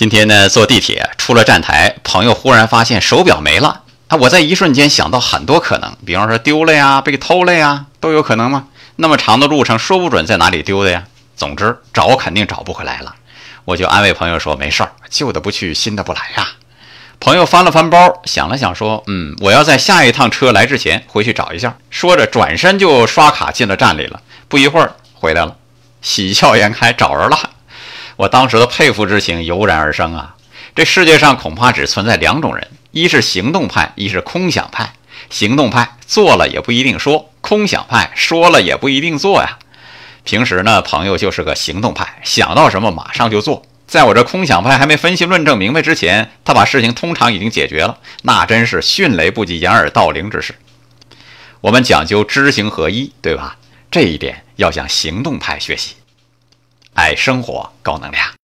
今天呢，坐地铁出了站台，朋友忽然发现手表没了啊！我在一瞬间想到很多可能，比方说丢了呀，被偷了呀，都有可能吗？那么长的路程，说不准在哪里丢的呀。总之，找肯定找不回来了。我就安慰朋友说：“没事儿，旧的不去，新的不来呀。”朋友翻了翻包，想了想说：“嗯，我要在下一趟车来之前回去找一下。”说着，转身就刷卡进了站里了。不一会儿回来了，喜笑颜开，找着了。我当时的佩服之情油然而生啊！这世界上恐怕只存在两种人，一是行动派，一是空想派。行动派做了也不一定说，空想派说了也不一定做呀。平时呢，朋友就是个行动派，想到什么马上就做。在我这空想派还没分析论证明白之前，他把事情通常已经解决了，那真是迅雷不及掩耳盗铃之势。我们讲究知行合一，对吧？这一点要向行动派学习。爱生活，高能量。